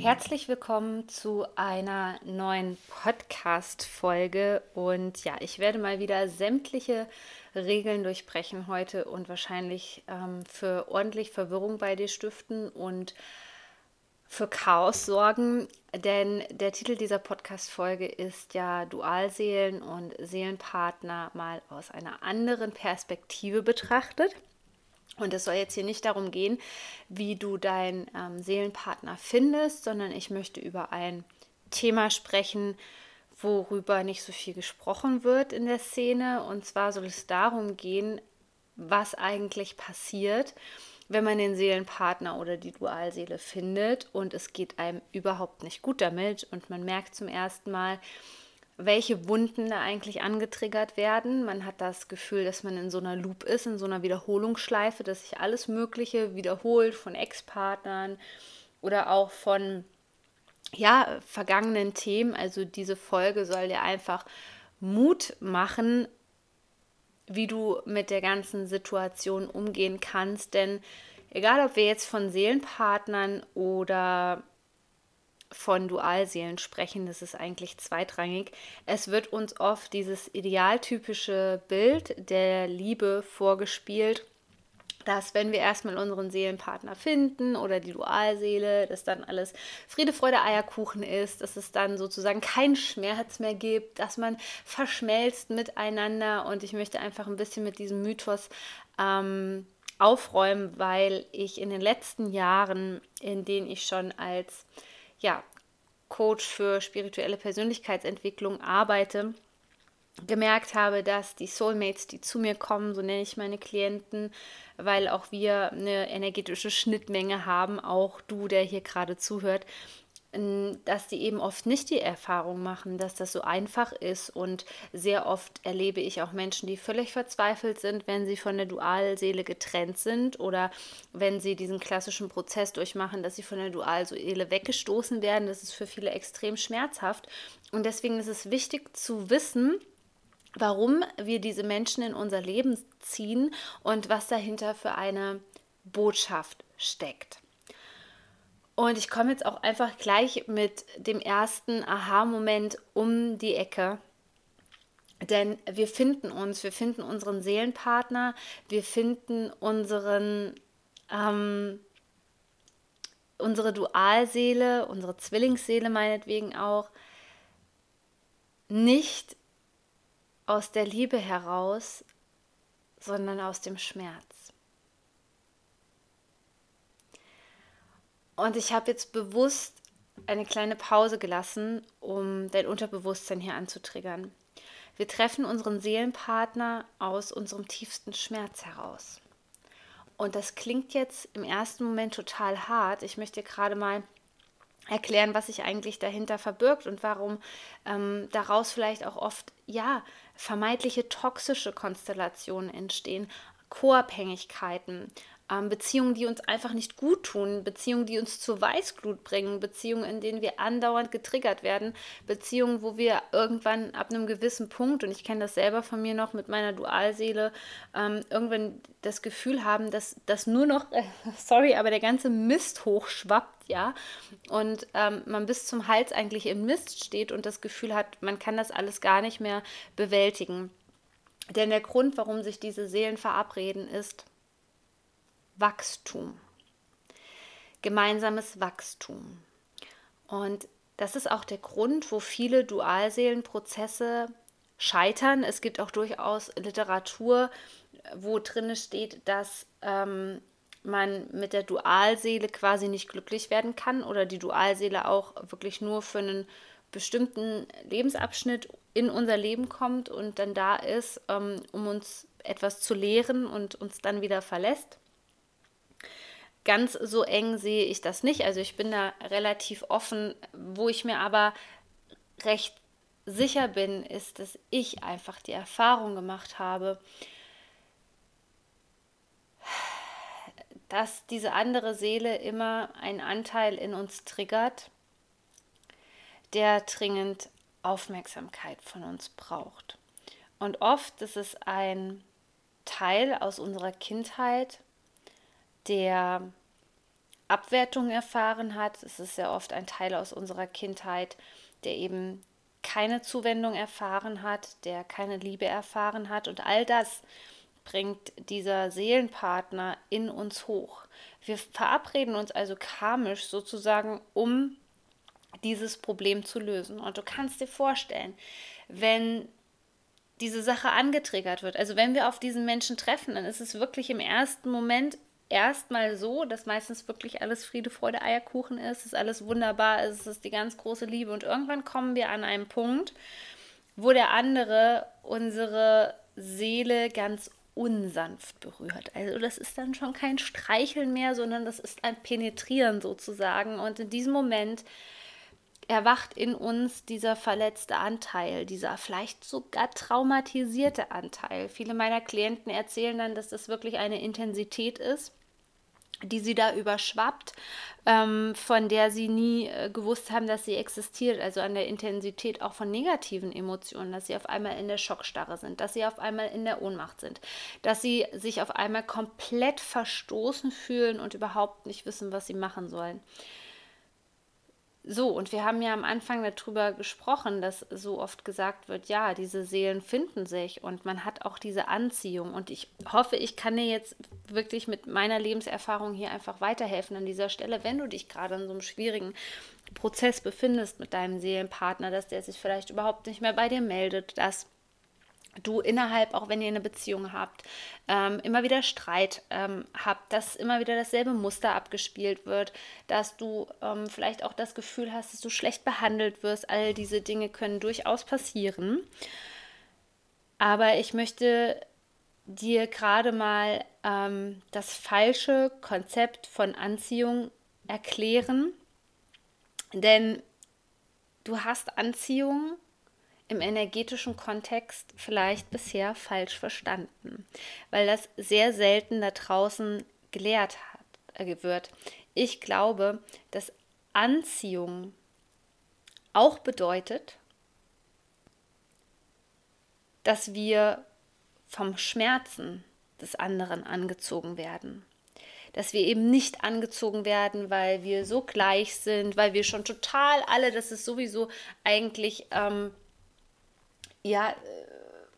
Herzlich willkommen zu einer neuen Podcast-Folge. Und ja, ich werde mal wieder sämtliche Regeln durchbrechen heute und wahrscheinlich ähm, für ordentlich Verwirrung bei dir stiften und für Chaos sorgen. Denn der Titel dieser Podcast-Folge ist ja Dualseelen und Seelenpartner mal aus einer anderen Perspektive betrachtet. Und es soll jetzt hier nicht darum gehen, wie du deinen ähm, Seelenpartner findest, sondern ich möchte über ein Thema sprechen, worüber nicht so viel gesprochen wird in der Szene. Und zwar soll es darum gehen, was eigentlich passiert, wenn man den Seelenpartner oder die Dualseele findet und es geht einem überhaupt nicht gut damit und man merkt zum ersten Mal, welche Wunden da eigentlich angetriggert werden. Man hat das Gefühl, dass man in so einer Loop ist, in so einer Wiederholungsschleife, dass sich alles Mögliche wiederholt von Ex-Partnern oder auch von ja, vergangenen Themen. Also diese Folge soll dir einfach Mut machen, wie du mit der ganzen Situation umgehen kannst. Denn egal, ob wir jetzt von Seelenpartnern oder von Dualseelen sprechen, das ist eigentlich zweitrangig. Es wird uns oft dieses idealtypische Bild der Liebe vorgespielt, dass wenn wir erstmal unseren Seelenpartner finden oder die Dualseele, dass dann alles Friede, Freude, Eierkuchen ist, dass es dann sozusagen keinen Schmerz mehr gibt, dass man verschmelzt miteinander und ich möchte einfach ein bisschen mit diesem Mythos ähm, aufräumen, weil ich in den letzten Jahren, in denen ich schon als ja, Coach für spirituelle Persönlichkeitsentwicklung arbeite, gemerkt habe, dass die Soulmates, die zu mir kommen, so nenne ich meine Klienten, weil auch wir eine energetische Schnittmenge haben, auch du, der hier gerade zuhört, dass die eben oft nicht die Erfahrung machen, dass das so einfach ist. Und sehr oft erlebe ich auch Menschen, die völlig verzweifelt sind, wenn sie von der Dualseele getrennt sind oder wenn sie diesen klassischen Prozess durchmachen, dass sie von der Dualseele weggestoßen werden. Das ist für viele extrem schmerzhaft. Und deswegen ist es wichtig zu wissen, warum wir diese Menschen in unser Leben ziehen und was dahinter für eine Botschaft steckt. Und ich komme jetzt auch einfach gleich mit dem ersten Aha-Moment um die Ecke. Denn wir finden uns, wir finden unseren Seelenpartner, wir finden unseren, ähm, unsere Dualseele, unsere Zwillingsseele meinetwegen auch, nicht aus der Liebe heraus, sondern aus dem Schmerz. Und ich habe jetzt bewusst eine kleine Pause gelassen, um dein Unterbewusstsein hier anzutriggern. Wir treffen unseren Seelenpartner aus unserem tiefsten Schmerz heraus. Und das klingt jetzt im ersten Moment total hart. Ich möchte gerade mal erklären, was sich eigentlich dahinter verbirgt und warum ähm, daraus vielleicht auch oft, ja, vermeintliche toxische Konstellationen entstehen, Co-Abhängigkeiten, ähm, Beziehungen, die uns einfach nicht gut tun, Beziehungen, die uns zur Weißglut bringen, Beziehungen, in denen wir andauernd getriggert werden, Beziehungen, wo wir irgendwann ab einem gewissen Punkt, und ich kenne das selber von mir noch mit meiner Dualseele, ähm, irgendwann das Gefühl haben, dass das nur noch, äh, sorry, aber der ganze Mist hochschwappt, ja, und ähm, man bis zum Hals eigentlich im Mist steht und das Gefühl hat, man kann das alles gar nicht mehr bewältigen. Denn der Grund, warum sich diese Seelen verabreden, ist, Wachstum. Gemeinsames Wachstum. Und das ist auch der Grund, wo viele Dualseelenprozesse scheitern. Es gibt auch durchaus Literatur, wo drin steht, dass ähm, man mit der Dualseele quasi nicht glücklich werden kann oder die Dualseele auch wirklich nur für einen bestimmten Lebensabschnitt in unser Leben kommt und dann da ist, ähm, um uns etwas zu lehren und uns dann wieder verlässt. Ganz so eng sehe ich das nicht. Also ich bin da relativ offen. Wo ich mir aber recht sicher bin, ist, dass ich einfach die Erfahrung gemacht habe, dass diese andere Seele immer einen Anteil in uns triggert, der dringend Aufmerksamkeit von uns braucht. Und oft ist es ein Teil aus unserer Kindheit, der Abwertung erfahren hat. Es ist sehr oft ein Teil aus unserer Kindheit, der eben keine Zuwendung erfahren hat, der keine Liebe erfahren hat. Und all das bringt dieser Seelenpartner in uns hoch. Wir verabreden uns also karmisch sozusagen, um dieses Problem zu lösen. Und du kannst dir vorstellen, wenn diese Sache angetriggert wird, also wenn wir auf diesen Menschen treffen, dann ist es wirklich im ersten Moment erstmal so, dass meistens wirklich alles Friede, Freude, Eierkuchen ist, ist alles wunderbar, es ist die ganz große Liebe und irgendwann kommen wir an einen Punkt, wo der andere unsere Seele ganz unsanft berührt. Also das ist dann schon kein Streicheln mehr, sondern das ist ein Penetrieren sozusagen und in diesem Moment erwacht in uns dieser verletzte Anteil, dieser vielleicht sogar traumatisierte Anteil. Viele meiner Klienten erzählen dann, dass das wirklich eine Intensität ist, die sie da überschwappt, ähm, von der sie nie äh, gewusst haben, dass sie existiert, also an der Intensität auch von negativen Emotionen, dass sie auf einmal in der Schockstarre sind, dass sie auf einmal in der Ohnmacht sind, dass sie sich auf einmal komplett verstoßen fühlen und überhaupt nicht wissen, was sie machen sollen. So, und wir haben ja am Anfang darüber gesprochen, dass so oft gesagt wird, ja, diese Seelen finden sich und man hat auch diese Anziehung. Und ich hoffe, ich kann dir jetzt wirklich mit meiner Lebenserfahrung hier einfach weiterhelfen an dieser Stelle, wenn du dich gerade in so einem schwierigen Prozess befindest mit deinem Seelenpartner, dass der sich vielleicht überhaupt nicht mehr bei dir meldet, dass du innerhalb, auch wenn ihr eine Beziehung habt, ähm, immer wieder Streit ähm, habt, dass immer wieder dasselbe Muster abgespielt wird, dass du ähm, vielleicht auch das Gefühl hast, dass du schlecht behandelt wirst. All diese Dinge können durchaus passieren. Aber ich möchte dir gerade mal ähm, das falsche Konzept von Anziehung erklären. Denn du hast Anziehung im energetischen Kontext vielleicht bisher falsch verstanden, weil das sehr selten da draußen gelehrt hat, äh, wird. Ich glaube, dass Anziehung auch bedeutet, dass wir vom Schmerzen des anderen angezogen werden. Dass wir eben nicht angezogen werden, weil wir so gleich sind, weil wir schon total alle, das ist sowieso eigentlich ähm, ja, äh,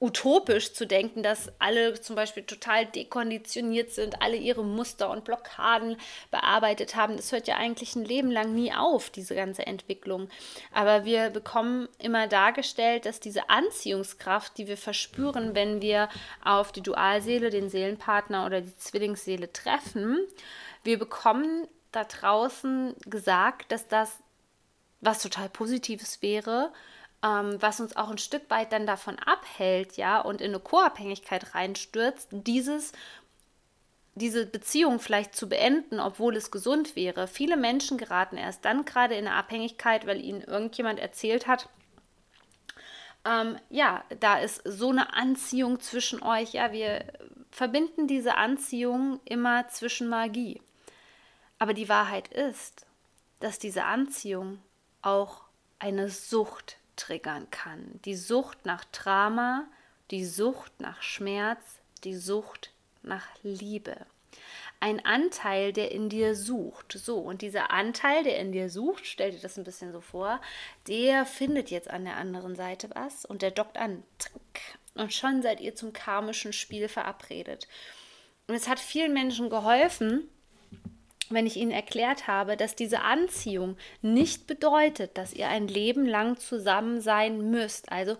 utopisch zu denken, dass alle zum Beispiel total dekonditioniert sind, alle ihre Muster und Blockaden bearbeitet haben. Das hört ja eigentlich ein Leben lang nie auf, diese ganze Entwicklung. Aber wir bekommen immer dargestellt, dass diese Anziehungskraft, die wir verspüren, wenn wir auf die Dualseele, den Seelenpartner oder die Zwillingsseele treffen, wir bekommen da draußen gesagt, dass das was total Positives wäre, ähm, was uns auch ein Stück weit dann davon abhält, ja, und in eine Co-Abhängigkeit reinstürzt, dieses diese Beziehung vielleicht zu beenden, obwohl es gesund wäre. Viele Menschen geraten erst dann gerade in eine Abhängigkeit, weil ihnen irgendjemand erzählt hat, ähm, ja, da ist so eine Anziehung zwischen euch. Ja, wir verbinden diese Anziehung immer zwischen Magie. Aber die Wahrheit ist, dass diese Anziehung auch eine Sucht triggern kann. Die Sucht nach Drama, die Sucht nach Schmerz, die Sucht nach Liebe. Ein Anteil, der in dir sucht. So, und dieser Anteil, der in dir sucht, stell dir das ein bisschen so vor, der findet jetzt an der anderen Seite was und der dockt an. Und schon seid ihr zum karmischen Spiel verabredet. Und es hat vielen Menschen geholfen, wenn ich Ihnen erklärt habe, dass diese Anziehung nicht bedeutet, dass ihr ein Leben lang zusammen sein müsst. Also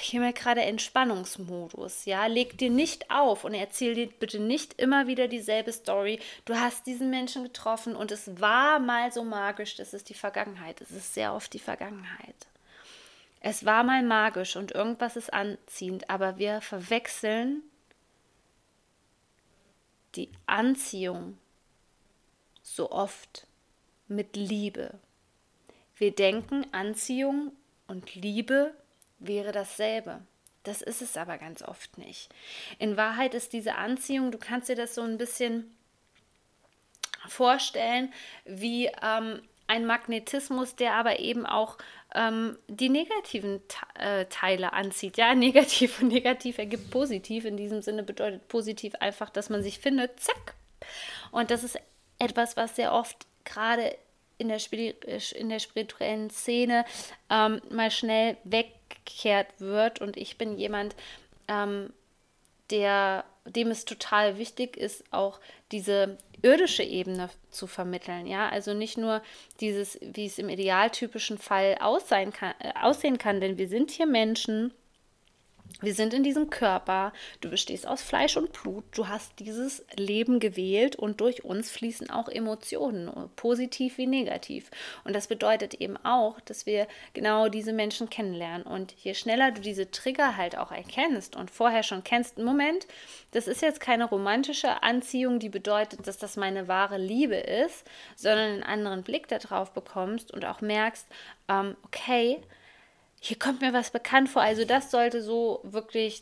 hier mal gerade Entspannungsmodus, ja, leg dir nicht auf und erzähl dir bitte nicht immer wieder dieselbe Story. Du hast diesen Menschen getroffen und es war mal so magisch, das ist die Vergangenheit. Es ist sehr oft die Vergangenheit. Es war mal magisch und irgendwas ist anziehend, aber wir verwechseln die Anziehung so oft mit Liebe. Wir denken, Anziehung und Liebe wäre dasselbe. Das ist es aber ganz oft nicht. In Wahrheit ist diese Anziehung, du kannst dir das so ein bisschen vorstellen, wie ähm, ein Magnetismus, der aber eben auch ähm, die negativen äh, Teile anzieht. Ja, negativ und negativ ergibt positiv. In diesem Sinne bedeutet positiv einfach, dass man sich findet, zack. Und das ist etwas, was sehr oft gerade in der, in der spirituellen Szene ähm, mal schnell weggekehrt wird. Und ich bin jemand, ähm, der, dem es total wichtig ist, auch diese irdische Ebene zu vermitteln. Ja, also nicht nur dieses, wie es im idealtypischen Fall aussehen kann, äh, aussehen kann, denn wir sind hier Menschen wir sind in diesem Körper, du bestehst aus Fleisch und Blut, du hast dieses Leben gewählt und durch uns fließen auch Emotionen, positiv wie negativ. Und das bedeutet eben auch, dass wir genau diese Menschen kennenlernen. Und je schneller du diese Trigger halt auch erkennst und vorher schon kennst, Moment, das ist jetzt keine romantische Anziehung, die bedeutet, dass das meine wahre Liebe ist, sondern einen anderen Blick darauf bekommst und auch merkst, ähm, okay, hier kommt mir was bekannt vor. Also das sollte so wirklich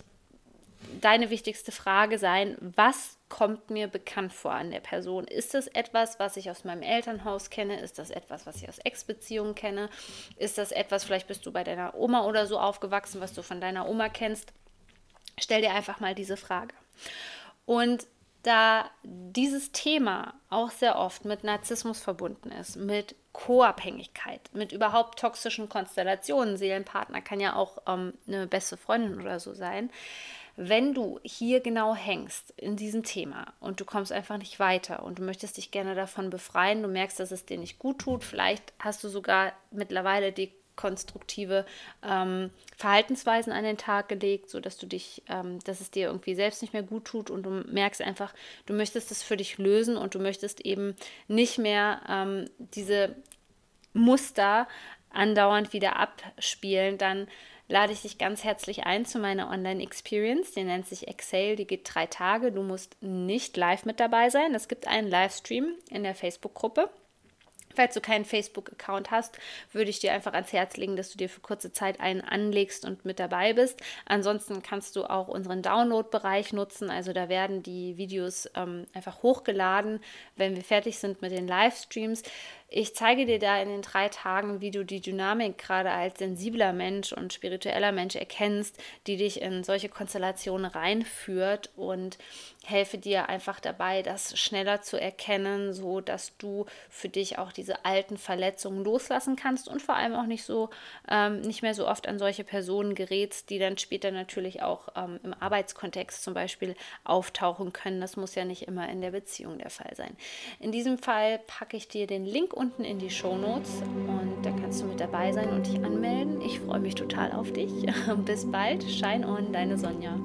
deine wichtigste Frage sein. Was kommt mir bekannt vor an der Person? Ist das etwas, was ich aus meinem Elternhaus kenne? Ist das etwas, was ich aus Ex-Beziehungen kenne? Ist das etwas, vielleicht bist du bei deiner Oma oder so aufgewachsen, was du von deiner Oma kennst? Stell dir einfach mal diese Frage. Und da dieses Thema auch sehr oft mit Narzissmus verbunden ist, mit Co-Abhängigkeit, mit überhaupt toxischen Konstellationen. Seelenpartner kann ja auch ähm, eine beste Freundin oder so sein. Wenn du hier genau hängst in diesem Thema und du kommst einfach nicht weiter und du möchtest dich gerne davon befreien, du merkst, dass es dir nicht gut tut, vielleicht hast du sogar mittlerweile die konstruktive ähm, Verhaltensweisen an den Tag gelegt, sodass du dich, ähm, dass es dir irgendwie selbst nicht mehr gut tut und du merkst einfach, du möchtest es für dich lösen und du möchtest eben nicht mehr ähm, diese Muster andauernd wieder abspielen, dann lade ich dich ganz herzlich ein zu meiner Online-Experience. Die nennt sich Exhale, die geht drei Tage. Du musst nicht live mit dabei sein. Es gibt einen Livestream in der Facebook-Gruppe. Falls du keinen Facebook-Account hast, würde ich dir einfach ans Herz legen, dass du dir für kurze Zeit einen anlegst und mit dabei bist. Ansonsten kannst du auch unseren Download-Bereich nutzen. Also da werden die Videos ähm, einfach hochgeladen, wenn wir fertig sind mit den Livestreams. Ich zeige dir da in den drei Tagen, wie du die Dynamik gerade als sensibler Mensch und spiritueller Mensch erkennst, die dich in solche Konstellationen reinführt und helfe dir einfach dabei, das schneller zu erkennen, so dass du für dich auch diese alten Verletzungen loslassen kannst und vor allem auch nicht so ähm, nicht mehr so oft an solche Personen gerätst, die dann später natürlich auch ähm, im Arbeitskontext zum Beispiel auftauchen können. Das muss ja nicht immer in der Beziehung der Fall sein. In diesem Fall packe ich dir den Link unten in die Show Notes und da kannst du mit dabei sein und dich anmelden. Ich freue mich total auf dich. Bis bald. Shine on, deine Sonja.